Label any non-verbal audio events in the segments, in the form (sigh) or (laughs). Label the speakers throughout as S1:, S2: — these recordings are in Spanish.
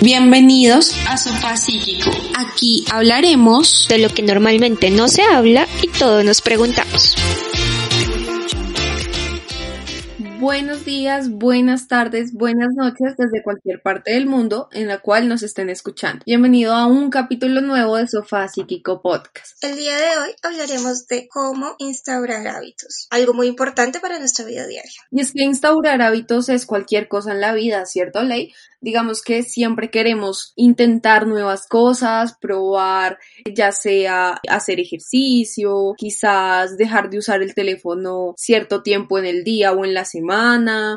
S1: Bienvenidos a Sofá Psíquico. Aquí hablaremos
S2: de lo que normalmente no se habla y todos nos preguntamos.
S1: Buenos días, buenas tardes, buenas noches desde cualquier parte del mundo en la cual nos estén escuchando. Bienvenido a un capítulo nuevo de Sofá Psíquico Podcast.
S3: El día de hoy hablaremos de cómo instaurar hábitos, algo muy importante para nuestra vida diaria.
S1: Y es que instaurar hábitos es cualquier cosa en la vida, ¿cierto, Ley? digamos que siempre queremos intentar nuevas cosas, probar, ya sea hacer ejercicio, quizás dejar de usar el teléfono cierto tiempo en el día o en la semana,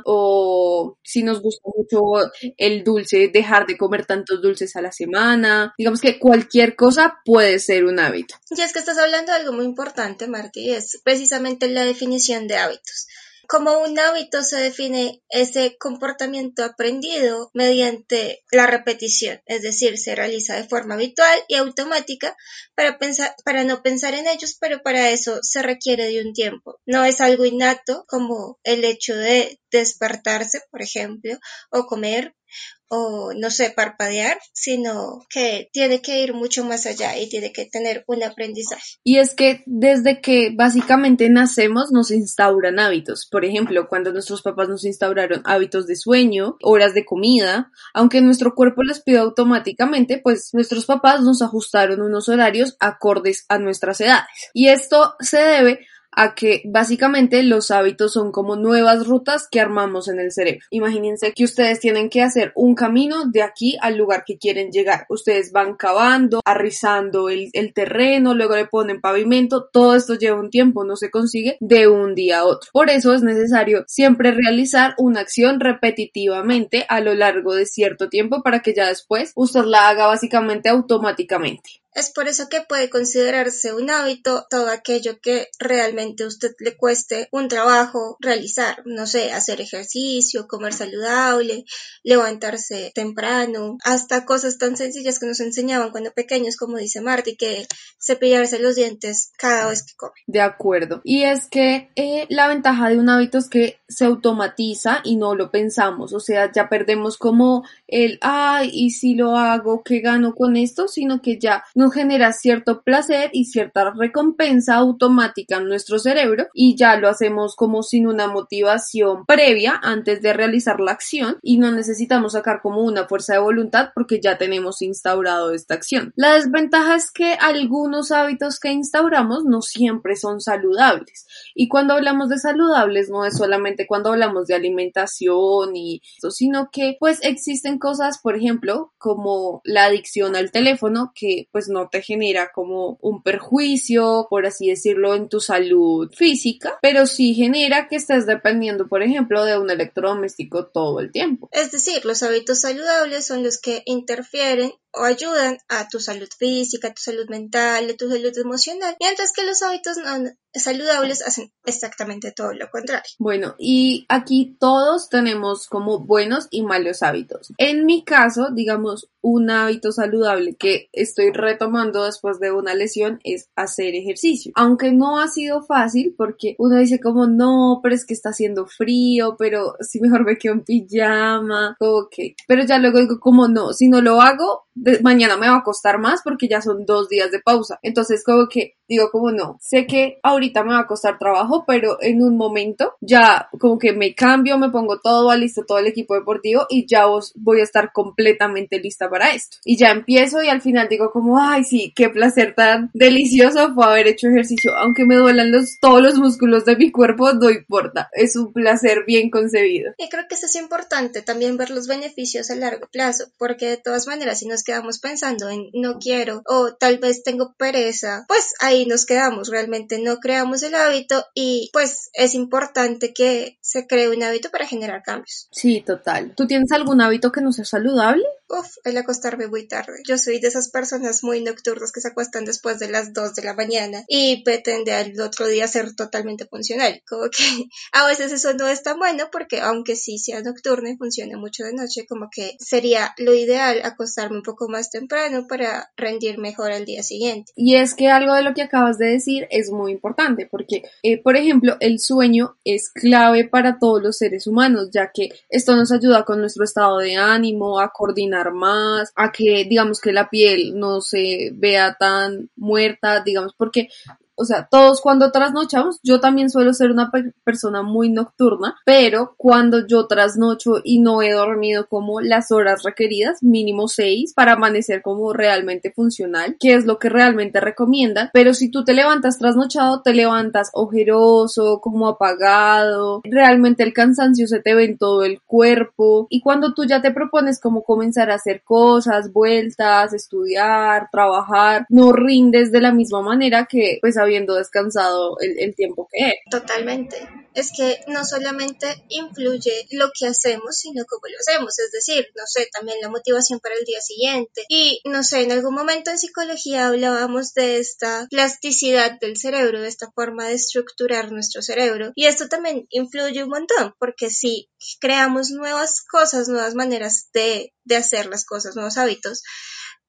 S1: o si nos gusta mucho el dulce, dejar de comer tantos dulces a la semana. Digamos que cualquier cosa puede ser un hábito.
S3: Y es que estás hablando de algo muy importante, Marty, es precisamente la definición de hábitos. Como un hábito se define ese comportamiento aprendido mediante la repetición, es decir, se realiza de forma habitual y automática para, pensar, para no pensar en ellos, pero para eso se requiere de un tiempo. No es algo innato como el hecho de despertarse, por ejemplo, o comer o no sé, parpadear, sino que tiene que ir mucho más allá y tiene que tener un aprendizaje.
S1: Y es que desde que básicamente nacemos nos instauran hábitos. Por ejemplo, cuando nuestros papás nos instauraron hábitos de sueño, horas de comida, aunque nuestro cuerpo les pide automáticamente, pues nuestros papás nos ajustaron unos horarios acordes a nuestras edades. Y esto se debe a que básicamente los hábitos son como nuevas rutas que armamos en el cerebro. Imagínense que ustedes tienen que hacer un camino de aquí al lugar que quieren llegar. Ustedes van cavando, arrizando el, terreno, luego le ponen pavimento. Todo esto lleva un tiempo, no se consigue de un día a otro. Por eso es necesario siempre realizar una acción repetitivamente a lo largo de cierto tiempo para que ya después usted la haga básicamente automáticamente.
S3: Es por eso que puede considerarse un hábito todo aquello que realmente a usted le cueste un trabajo realizar, no sé, hacer ejercicio, comer saludable, levantarse temprano, hasta cosas tan sencillas que nos enseñaban cuando pequeños, como dice Marty, que cepillarse los dientes cada vez que come.
S1: De acuerdo. Y es que eh, la ventaja de un hábito es que se automatiza y no lo pensamos, o sea, ya perdemos como el, ay, y si lo hago, ¿qué gano con esto? Sino que ya nos genera cierto placer y cierta recompensa automática en nuestro cerebro y ya lo hacemos como sin una motivación previa antes de realizar la acción y no necesitamos sacar como una fuerza de voluntad porque ya tenemos instaurado esta acción. La desventaja es que algunos hábitos que instauramos no siempre son saludables y cuando hablamos de saludables no es solamente cuando hablamos de alimentación y eso, sino que pues existen cosas, por ejemplo, como la adicción al teléfono que pues no te genera como un perjuicio, por así decirlo, en tu salud física, pero sí genera que estés dependiendo, por ejemplo, de un electrodoméstico todo el tiempo.
S3: Es decir, los hábitos saludables son los que interfieren o ayudan a tu salud física, a tu salud mental, a tu salud emocional, mientras que los hábitos no saludables hacen exactamente todo lo contrario.
S1: Bueno, y aquí todos tenemos como buenos y malos hábitos. En mi caso, digamos, un hábito saludable que estoy retomando después de una lesión es hacer ejercicio. Aunque no ha sido fácil porque uno dice como no, pero es que está haciendo frío, pero si mejor me quedo en pijama, ok. Pero ya luego digo como no, si no lo hago, mañana me va a costar más porque ya son dos días de pausa. Entonces como que digo como no, sé que ahorita me va a costar trabajo, pero en un momento ya como que me cambio, me pongo todo, listo todo el equipo deportivo y ya voy a estar completamente lista para esto. Y ya empiezo y al final digo como, ay sí, qué placer tan delicioso fue haber hecho ejercicio, aunque me duelan los, todos los músculos de mi cuerpo, no importa, es un placer bien concebido.
S3: Y creo que eso es importante, también ver los beneficios a largo plazo, porque de todas maneras si nos quedamos pensando en no quiero o tal vez tengo pereza, pues ahí nos quedamos, realmente no creamos el hábito y pues es importante que se cree un hábito para generar cambios.
S1: Sí, total. ¿Tú tienes algún hábito que no sea saludable?
S3: Uf, el acostarme muy tarde. Yo soy de esas personas muy nocturnas que se acuestan después de las 2 de la mañana y pretende al otro día ser totalmente funcional. Como que (laughs) a veces eso no es tan bueno porque aunque sí sea nocturna y funcione mucho de noche, como que sería lo ideal acostarme un poco más temprano para rendir mejor al día siguiente.
S1: Y es que algo de lo que acabas de decir es muy importante porque, eh, por ejemplo, el sueño es clave para todos los seres humanos, ya que esto nos ayuda con nuestro estado de ánimo, a coordinar más, a que digamos que la piel no se vea tan muerta, digamos, porque o sea, todos cuando trasnochamos, yo también suelo ser una persona muy nocturna, pero cuando yo trasnocho y no he dormido como las horas requeridas, mínimo seis, para amanecer como realmente funcional, que es lo que realmente recomiendan, pero si tú te levantas trasnochado, te levantas ojeroso, como apagado, realmente el cansancio se te ve en todo el cuerpo. Y cuando tú ya te propones como comenzar a hacer cosas, vueltas, estudiar, trabajar, no rindes de la misma manera que pues habiendo descansado el, tiempo que es.
S3: Totalmente. Es que no solamente influye lo que hacemos, sino cómo lo hacemos. Es decir, no sé, también la motivación para el día siguiente. Y no sé, en algún momento en psicología hablábamos de esta plasticidad del cerebro, de esta forma de estructurar nuestro cerebro. Y esto también influye un montón, porque si creamos nuevas cosas, nuevas maneras de, de hacer las cosas, nuevos hábitos,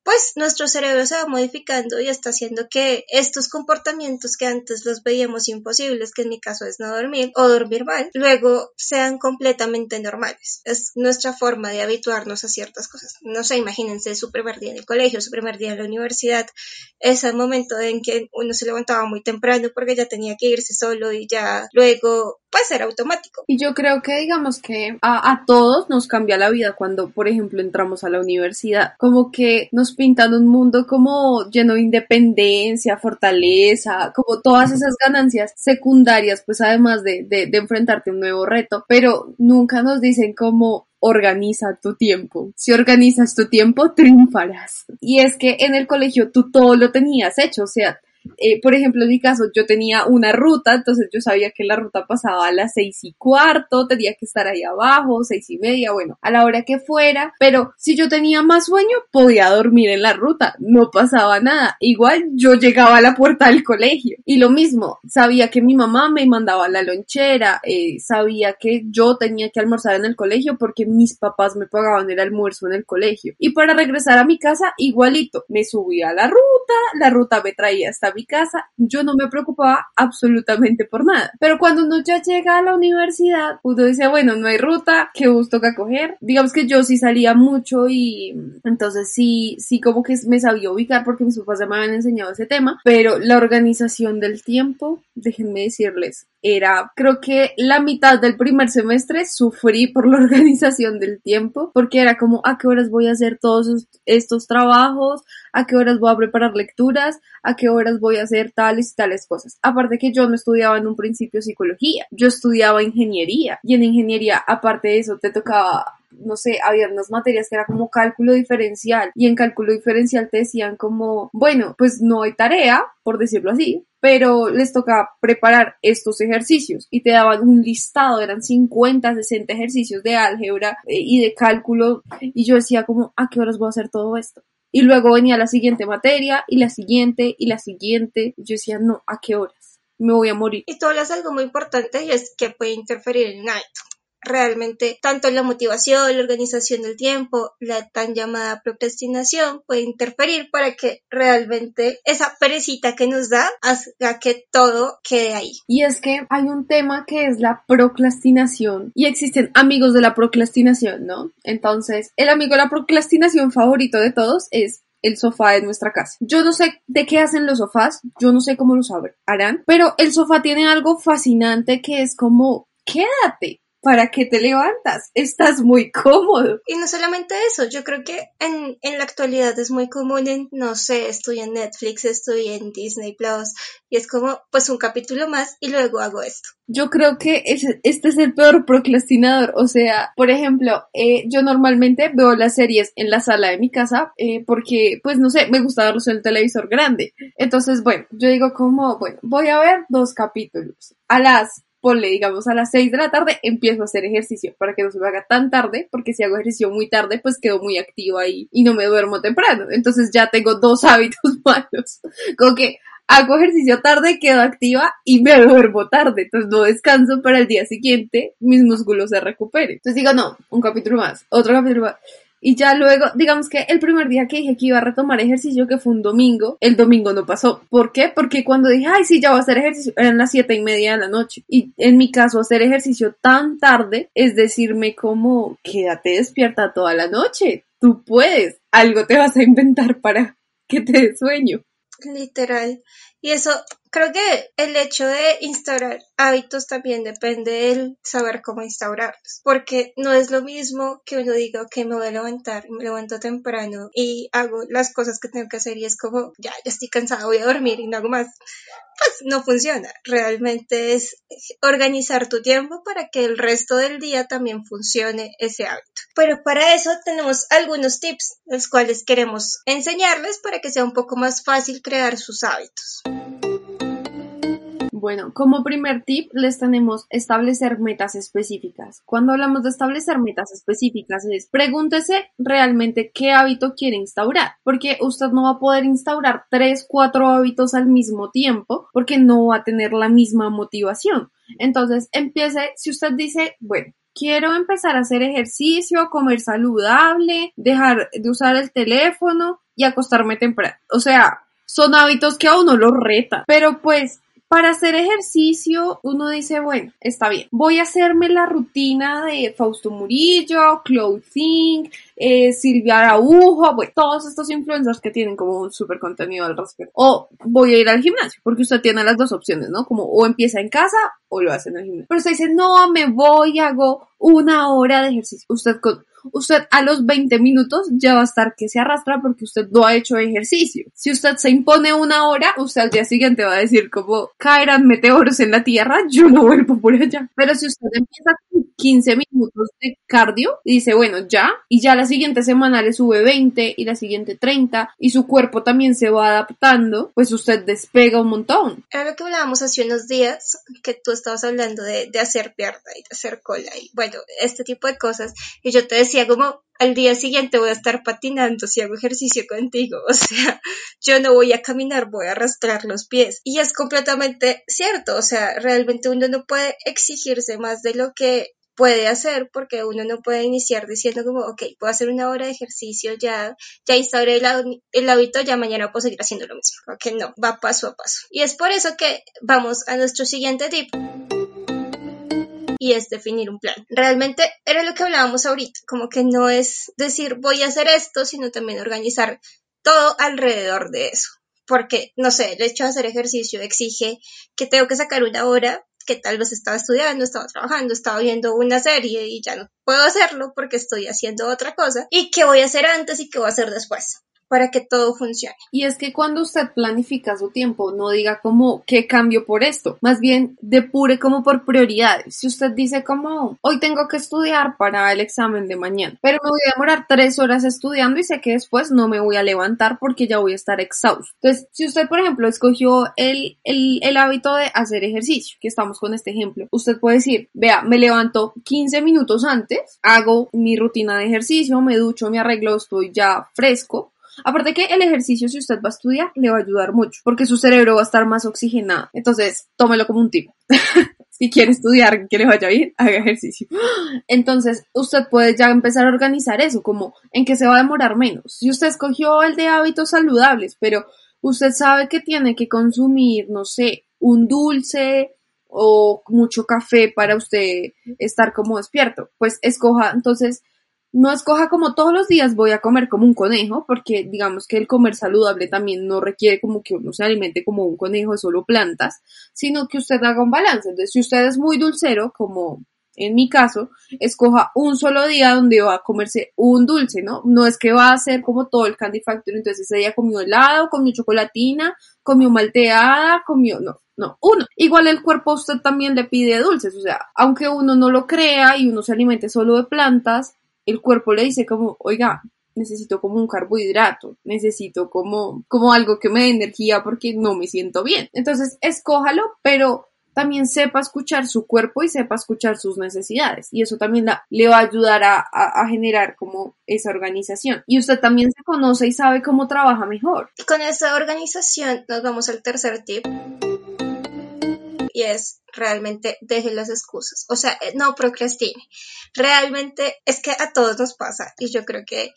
S3: pues nuestro cerebro se va modificando y está haciendo que estos comportamientos que antes los veíamos imposibles, que en mi caso es no dormir o dormir mal, luego sean completamente normales. Es nuestra forma de habituarnos a ciertas cosas. No sé, imagínense su primer día en el colegio, su primer día en la universidad, ese momento en que uno se levantaba muy temprano porque ya tenía que irse solo y ya luego puede ser automático.
S1: Y yo creo que digamos que a, a, todos nos cambia la vida cuando, por ejemplo, entramos a la universidad. Como que nos pintan un mundo como lleno de independencia, fortaleza, como todas esas ganancias secundarias, pues además de, de, enfrentarte a un nuevo reto, pero nunca nos dicen como organiza tu tiempo. Si organizas tu tiempo, triunfarás. Y es que en el colegio tú todo lo tenías hecho, o sea, eh, por ejemplo, en mi caso, yo tenía una ruta, entonces yo sabía que la ruta pasaba a las seis y cuarto, tenía que estar ahí abajo, seis y media, bueno, a la hora que fuera, pero si yo tenía más sueño, podía dormir en la ruta, no pasaba nada. Igual yo llegaba a la puerta del colegio y lo mismo, sabía que mi mamá me mandaba la lonchera, eh, sabía que yo tenía que almorzar en el colegio porque mis papás me pagaban el almuerzo en el colegio. Y para regresar a mi casa, igualito, me subía a la ruta, la ruta me traía hasta mi casa, yo no me preocupaba absolutamente por nada. Pero cuando uno ya llega a la universidad, uno dice, bueno, no hay ruta, ¿qué bus toca coger? Digamos que yo sí salía mucho y entonces sí, sí como que me sabía ubicar porque mis papás ya me habían enseñado ese tema, pero la organización del tiempo, déjenme decirles, era, creo que la mitad del primer semestre sufrí por la (laughs) organización del tiempo, porque era como, ¿a qué horas voy a hacer todos estos trabajos? ¿A qué horas voy a preparar lecturas? ¿A qué horas voy a hacer tales y tales cosas? Aparte que yo no estudiaba en un principio psicología, yo estudiaba ingeniería y en ingeniería, aparte de eso, te tocaba no sé, había unas materias que era como cálculo diferencial y en cálculo diferencial te decían como, bueno, pues no hay tarea, por decirlo así, pero les toca preparar estos ejercicios y te daban un listado, eran 50, 60 ejercicios de álgebra eh, y de cálculo y yo decía como, ¿a qué horas voy a hacer todo esto? Y luego venía la siguiente materia y la siguiente y la siguiente. Y yo decía, no, ¿a qué horas? Me voy a morir.
S3: Y tú hablas algo muy importante y es que puede interferir en el hábito realmente tanto la motivación, la organización del tiempo, la tan llamada procrastinación puede interferir para que realmente esa perecita que nos da haga que todo quede ahí.
S1: Y es que hay un tema que es la procrastinación y existen amigos de la procrastinación, ¿no? Entonces, el amigo de la procrastinación favorito de todos es el sofá de nuestra casa. Yo no sé de qué hacen los sofás, yo no sé cómo los harán, pero el sofá tiene algo fascinante que es como, quédate, ¿para qué te levantas? Estás muy cómodo.
S3: Y no solamente eso, yo creo que en, en la actualidad es muy común en, no sé, estoy en Netflix, estoy en Disney Plus, y es como, pues un capítulo más y luego hago esto.
S1: Yo creo que este es el peor procrastinador. O sea, por ejemplo, eh, yo normalmente veo las series en la sala de mi casa eh, porque, pues no sé, me gusta verlos en el televisor grande. Entonces, bueno, yo digo como, bueno, voy a ver dos capítulos. A las, ponle, digamos, a las seis de la tarde empiezo a hacer ejercicio para que no se me haga tan tarde, porque si hago ejercicio muy tarde, pues quedo muy activa ahí y no me duermo temprano. Entonces ya tengo (laughs) dos hábitos malos. Como que hago ejercicio tarde, quedo activa y me duermo tarde. Entonces no descanso para el día siguiente, mis músculos se recuperen. Entonces digo, no, un capítulo más, otro capítulo más. Y ya luego, digamos que el primer día que dije que iba a retomar ejercicio, que fue un domingo, el domingo no pasó. ¿Por qué? Porque cuando dije, ay, sí, ya voy a hacer ejercicio, eran las siete y media de la noche. Y en mi caso, hacer ejercicio tan tarde es decirme como, quédate despierta toda la noche. Tú puedes. Algo te vas a inventar para que te dé sueño.
S3: Literal. Y eso, creo que el hecho de instaurar hábitos también depende del saber cómo instaurarlos. Porque no es lo mismo que uno diga, ok, me voy a levantar, me levanto temprano y hago las cosas que tengo que hacer y es como, ya, ya estoy cansada, voy a dormir y no hago más. Pues no funciona. Realmente es organizar tu tiempo para que el resto del día también funcione ese hábito. Pero para eso tenemos algunos tips, los cuales queremos enseñarles para que sea un poco más fácil crear sus hábitos.
S1: Bueno, como primer tip les tenemos establecer metas específicas. Cuando hablamos de establecer metas específicas es pregúntese realmente qué hábito quiere instaurar, porque usted no va a poder instaurar tres, cuatro hábitos al mismo tiempo porque no va a tener la misma motivación. Entonces empiece, si usted dice, bueno, quiero empezar a hacer ejercicio, comer saludable, dejar de usar el teléfono y acostarme temprano. O sea, son hábitos que a uno lo reta, pero pues para hacer ejercicio, uno dice, bueno, está bien, voy a hacerme la rutina de Fausto Murillo, Clothing, eh, Silvia Araujo, bueno, todos estos influencers que tienen como un súper contenido al respecto. O voy a ir al gimnasio, porque usted tiene las dos opciones, ¿no? Como o empieza en casa o lo hace en el gimnasio. Pero usted dice, no, me voy, hago una hora de ejercicio. Usted con usted a los 20 minutos ya va a estar que se arrastra porque usted no ha hecho ejercicio. Si usted se impone una hora, usted al día siguiente va a decir como caerán meteoros en la tierra, yo no vuelvo por allá. Pero si usted empieza con 15 minutos de cardio y dice, bueno, ya, y ya la siguiente semana le sube 20 y la siguiente 30 y su cuerpo también se va adaptando, pues usted despega un montón.
S3: Era lo que hablábamos hace unos días, que tú estabas hablando de, de hacer pierna y de hacer cola y bueno, este tipo de cosas. Y yo te decía como al día siguiente voy a estar patinando si hago ejercicio contigo. (laughs) O sea, yo no voy a caminar, voy a arrastrar los pies. Y es completamente cierto. O sea, realmente uno no puede exigirse más de lo que puede hacer porque uno no puede iniciar diciendo como, ok, puedo hacer una hora de ejercicio, ya, ya instauré el, hábito, ya mañana puedo seguir haciendo lo mismo. Ok, no, va paso a paso. Y es por eso que vamos a nuestro siguiente tip y es definir un plan. Realmente era lo que hablábamos ahorita, como que no es decir voy a hacer esto, sino también organizar todo alrededor de eso. Porque, no sé, el hecho de hacer ejercicio exige que tengo que sacar una hora que tal vez estaba estudiando, estaba trabajando, estaba viendo una serie y ya no puedo hacerlo porque estoy haciendo otra cosa. ¿Y qué voy a hacer antes y qué voy a hacer después? Para que todo funcione.
S1: Y es que cuando usted planifica su tiempo, no diga como qué cambio por esto, más bien depure como por prioridades. Si usted dice como hoy tengo que estudiar para el examen de mañana, pero me voy a demorar tres horas estudiando y sé que después no me voy a levantar porque ya voy a estar exhausto. Entonces, si usted, por ejemplo, escogió el, el, el hábito de hacer ejercicio, que estamos con este ejemplo, usted puede decir, vea, me levanto 15 minutos antes, hago mi rutina de ejercicio, me ducho, me arreglo, estoy ya fresco, Aparte que el ejercicio, si usted va a estudiar, le va a ayudar mucho, porque su cerebro va a estar más oxigenado. Entonces, tómelo como un tip. (laughs) si quiere estudiar, que le vaya bien, haga ejercicio. Entonces, usted puede ya empezar a organizar eso, como en que se va a demorar menos. Si usted escogió el de hábitos saludables, pero usted sabe que tiene que consumir, no sé, un dulce o mucho café para usted estar como despierto, pues escoja entonces no escoja como todos los días voy a comer como un conejo, porque digamos que el comer saludable también no requiere como que uno se alimente como un conejo de solo plantas, sino que usted haga un balance. Entonces, si usted es muy dulcero, como en mi caso, escoja un solo día donde va a comerse un dulce, ¿no? No es que va a hacer como todo el Candy Factory, entonces ese día comió helado, comió chocolatina, comió malteada, comió, no, no, uno. Igual el cuerpo usted también le pide dulces, o sea, aunque uno no lo crea y uno se alimente solo de plantas, el cuerpo le dice como, oiga, necesito como un carbohidrato, necesito como, como algo que me dé energía porque no me siento bien. Entonces, escójalo, pero también sepa escuchar su cuerpo y sepa escuchar sus necesidades. Y eso también le va a ayudar a, generar como esa organización. Y usted también se conoce y sabe cómo trabaja mejor.
S3: Y con esa organización nos vamos al tercer tip. Y es realmente deje las excusas. O sea, no procrastine. Realmente es que a todos nos pasa. Y yo creo que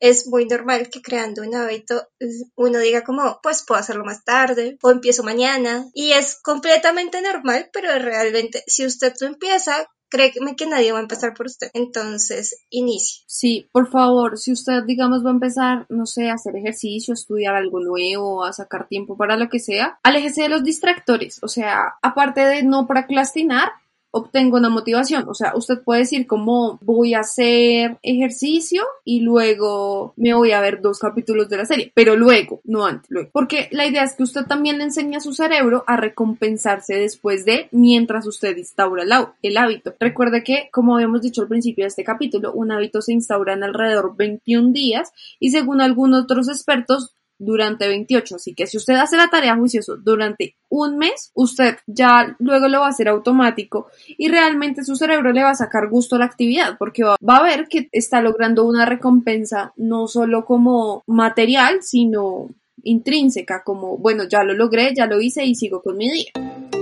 S3: es muy normal que creando un hábito uno diga como, pues puedo hacerlo más tarde o empiezo mañana. Y es completamente normal, pero realmente si usted lo empieza, créeme que nadie va a empezar por usted. Entonces, inicie.
S1: Sí, por favor, si usted, digamos, va a empezar, no sé, a hacer ejercicio, a estudiar algo nuevo, a sacar tiempo para lo que sea, aléjese de los distractores. O sea, aparte de no procrastinar, obtengo una motivación. O sea, usted puede decir como voy a hacer ejercicio y luego me voy a ver dos capítulos de la serie, pero luego, no antes, luego. Porque la idea es que usted también le enseña a su cerebro a recompensarse después de mientras usted instaura el hábito. Recuerde que, como habíamos dicho al principio de este capítulo, un hábito se instaura en alrededor 21 días y según algunos otros expertos, durante 28. Así que si usted hace la tarea juicioso durante un mes, usted ya luego lo va a hacer automático y realmente su cerebro le va a sacar gusto a la actividad porque va, a ver que está logrando una recompensa no solo como material, sino intrínseca, como, bueno, ya lo logré, ya lo hice y sigo con mi día.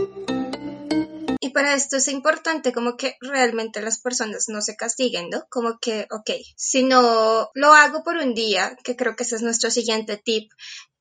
S3: Y para esto es importante como que realmente las personas no se castiguen, ¿no? Como que, ok, si no lo hago por un día, que creo que ese es nuestro siguiente tip,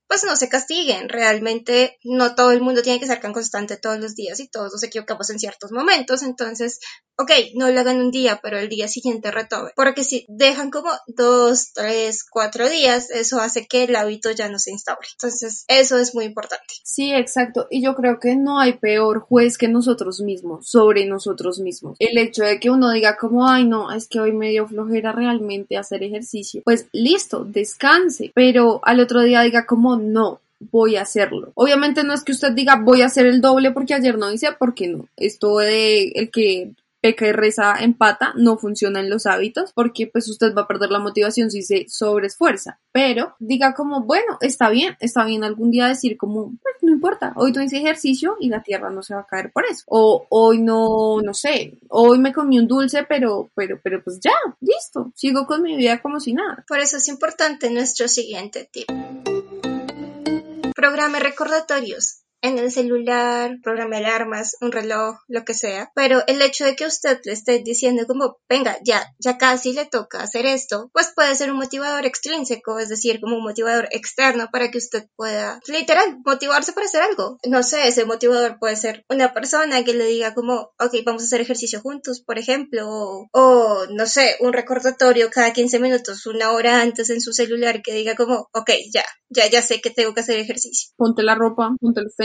S3: pues no se castiguen. Realmente no todo el mundo tiene que ser tan constante todos los días y todos nos equivocamos en ciertos momentos. Entonces, ok, no lo hagan un día, pero el día siguiente retome. Porque si dejan como dos, tres, cuatro días, eso hace que el hábito ya no se instaure. Entonces, eso es muy importante.
S1: Sí, exacto. Y yo creo que no hay peor juez que nosotros mismos, sobre nosotros mismos. El hecho de que uno diga como, ay, no, es que hoy me dio flojera realmente hacer ejercicio. Pues listo, descanse. Pero al otro día diga como, no, voy a hacerlo. Obviamente no es que usted diga voy a hacer el doble porque ayer no hice, porque no. Esto de el que peca y reza empata no funciona en los hábitos porque pues usted va a perder la motivación si se sobreesfuerza. Pero diga como, bueno, está bien, está bien algún día decir como, pues no importa, hoy no hice ejercicio y la tierra no se va a caer por eso. O hoy no, no sé, hoy me comí un dulce, pero, pero, pero pues ya, listo, sigo con mi vida como si nada.
S3: Por eso es importante nuestro siguiente tip. Programe recordatorios en el celular, programa alarmas, un reloj, lo que sea, pero el hecho de que usted le esté diciendo como, venga, ya, ya casi le toca hacer esto, pues puede ser un motivador extrínseco, es decir, como un motivador externo para que usted pueda, literal, motivarse para hacer algo. No sé, ese motivador puede ser una persona que le diga como, ok, vamos a hacer ejercicio juntos, por ejemplo, o, o no sé, un recordatorio cada 15 minutos, una hora antes en su celular que diga como, ok, ya, ya, ya sé que tengo que hacer ejercicio.
S1: Ponte la ropa, ponte los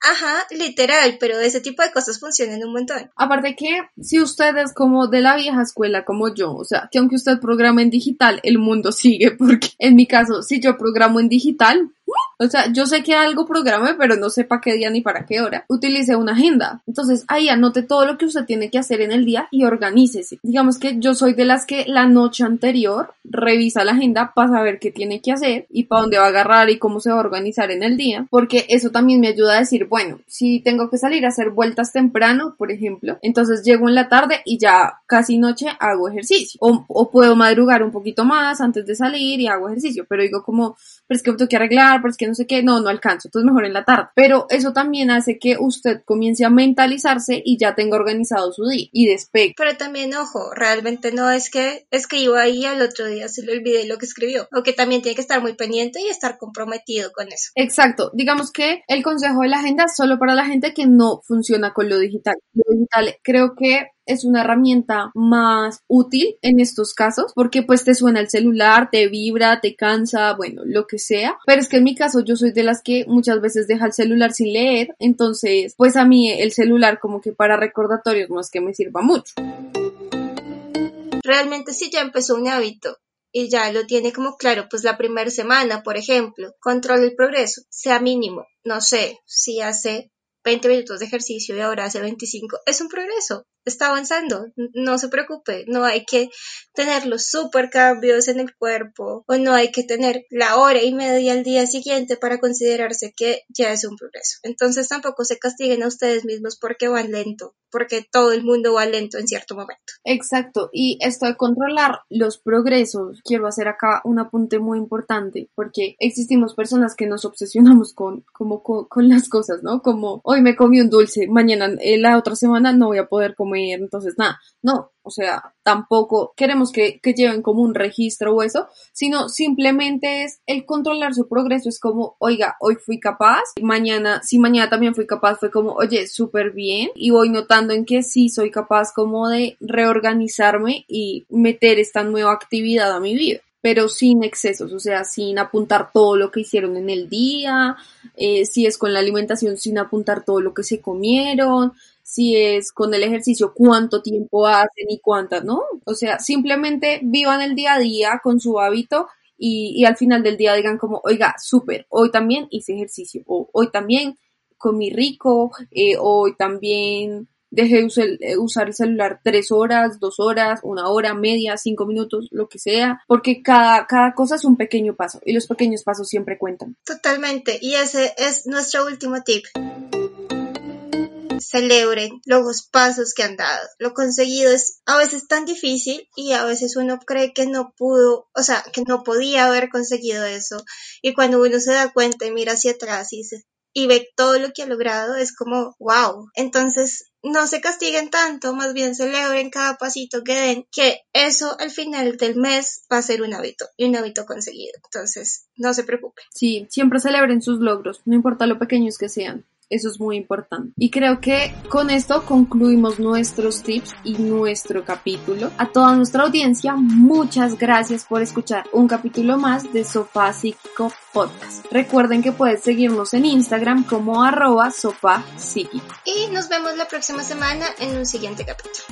S3: Ajá, literal, pero ese tipo de cosas funcionan un montón.
S1: Aparte que si usted es como de la vieja escuela como yo, o sea, que aunque usted programa en digital, el mundo sigue, porque en mi caso, si yo programo en digital, o sea, yo sé que algo programe, pero no sé para qué día ni para qué hora. Utilice una agenda. Entonces, ahí anote todo lo que usted tiene que hacer en el día y organícese. Digamos que yo soy de las que la noche anterior revisa la agenda para saber qué tiene que hacer y para dónde va a agarrar y cómo se va a organizar en el día, porque eso también me ayuda a decir, bueno, si tengo que salir a hacer vueltas temprano, por ejemplo, entonces llego en la tarde y ya casi noche hago ejercicio. O, o puedo madrugar un poquito más antes de salir y hago ejercicio, pero digo como, pero es que tengo que arreglar, pero es que no sé qué, no, no alcanzo, entonces mejor en la tarde. Pero eso también hace que usted comience a mentalizarse y ya tenga organizado su día y despegue.
S3: Pero también, ojo, realmente no es que escriba ahí al otro día se le olvide lo que escribió, o que también tiene que estar muy pendiente y estar comprometido con eso.
S1: Exacto, digamos que el consejo de la agenda es solo para la gente que no funciona con lo digital. Lo digital creo que es una herramienta más útil en estos casos porque pues te suena el celular, te vibra, te cansa, bueno, lo que sea. Pero es que en mi caso yo soy de las que muchas veces deja el celular sin leer, entonces pues a mí el celular como que para recordatorios no es que me sirva mucho.
S3: Realmente si ya empezó un hábito y ya lo tiene como claro, pues la primera semana, por ejemplo, control el progreso, sea mínimo, no sé, si hace 20 minutos de ejercicio y ahora hace 25, es un progreso, está avanzando, no se preocupe, no hay que tener los super cambios en el cuerpo o no hay que tener la hora y media al día siguiente para considerarse que ya es un progreso. Entonces tampoco se castiguen a ustedes mismos porque van lento, porque todo el mundo va lento en cierto momento.
S1: Exacto, y esto de controlar los progresos, quiero hacer acá un apunte muy importante, porque existimos personas que nos obsesionamos con, como, con, las cosas, ¿no? Como hoy me comí un dulce, mañana, eh, la otra semana no voy a poder comer, entonces nada, no, o sea, tampoco queremos que, que, lleven como un registro o eso, sino simplemente es el controlar su progreso. Es como, oiga, hoy fui capaz, mañana, si mañana también fui capaz, fue como, oye, súper bien. Y voy notando en que sí soy capaz como de reorganizarme y meter esta nueva actividad a mi vida pero sin excesos, o sea, sin apuntar todo lo que hicieron en el día, eh, si es con la alimentación, sin apuntar todo lo que se comieron, si es con el ejercicio, cuánto tiempo hacen y cuántas, ¿no? O sea, simplemente vivan el día a día con su hábito y, al final del día digan como, oiga, súper, hoy también hice ejercicio, o hoy también comí rico, eh, hoy también dejé de eh, usar el celular tres horas, dos horas, una hora, media, cinco minutos, lo que sea, porque cada, cada cosa es un pequeño paso y los pequeños pasos siempre cuentan.
S3: Totalmente, y ese es nuestro último tip celebren los pasos que han dado. Lo conseguido es a veces tan difícil y a veces uno cree que no pudo, o sea, que no podía haber conseguido eso. Y cuando uno se da cuenta y mira hacia atrás y, y ve todo lo que ha logrado, es como, wow. Entonces, no se castiguen tanto, más bien celebren cada pasito que den, que eso al final del mes va a ser un hábito y un hábito conseguido. Entonces, no se preocupen.
S1: Sí, siempre celebren sus logros, no importa lo pequeños que sean. Eso es muy importante. Y creo que con esto concluimos nuestros tips y nuestro capítulo. A toda nuestra audiencia, muchas gracias por escuchar un capítulo más de Sofá Psíquico Podcast. Recuerden que puedes seguirnos en Instagram como arroba sofá psíquico.
S3: Y nos vemos la próxima semana en un siguiente capítulo.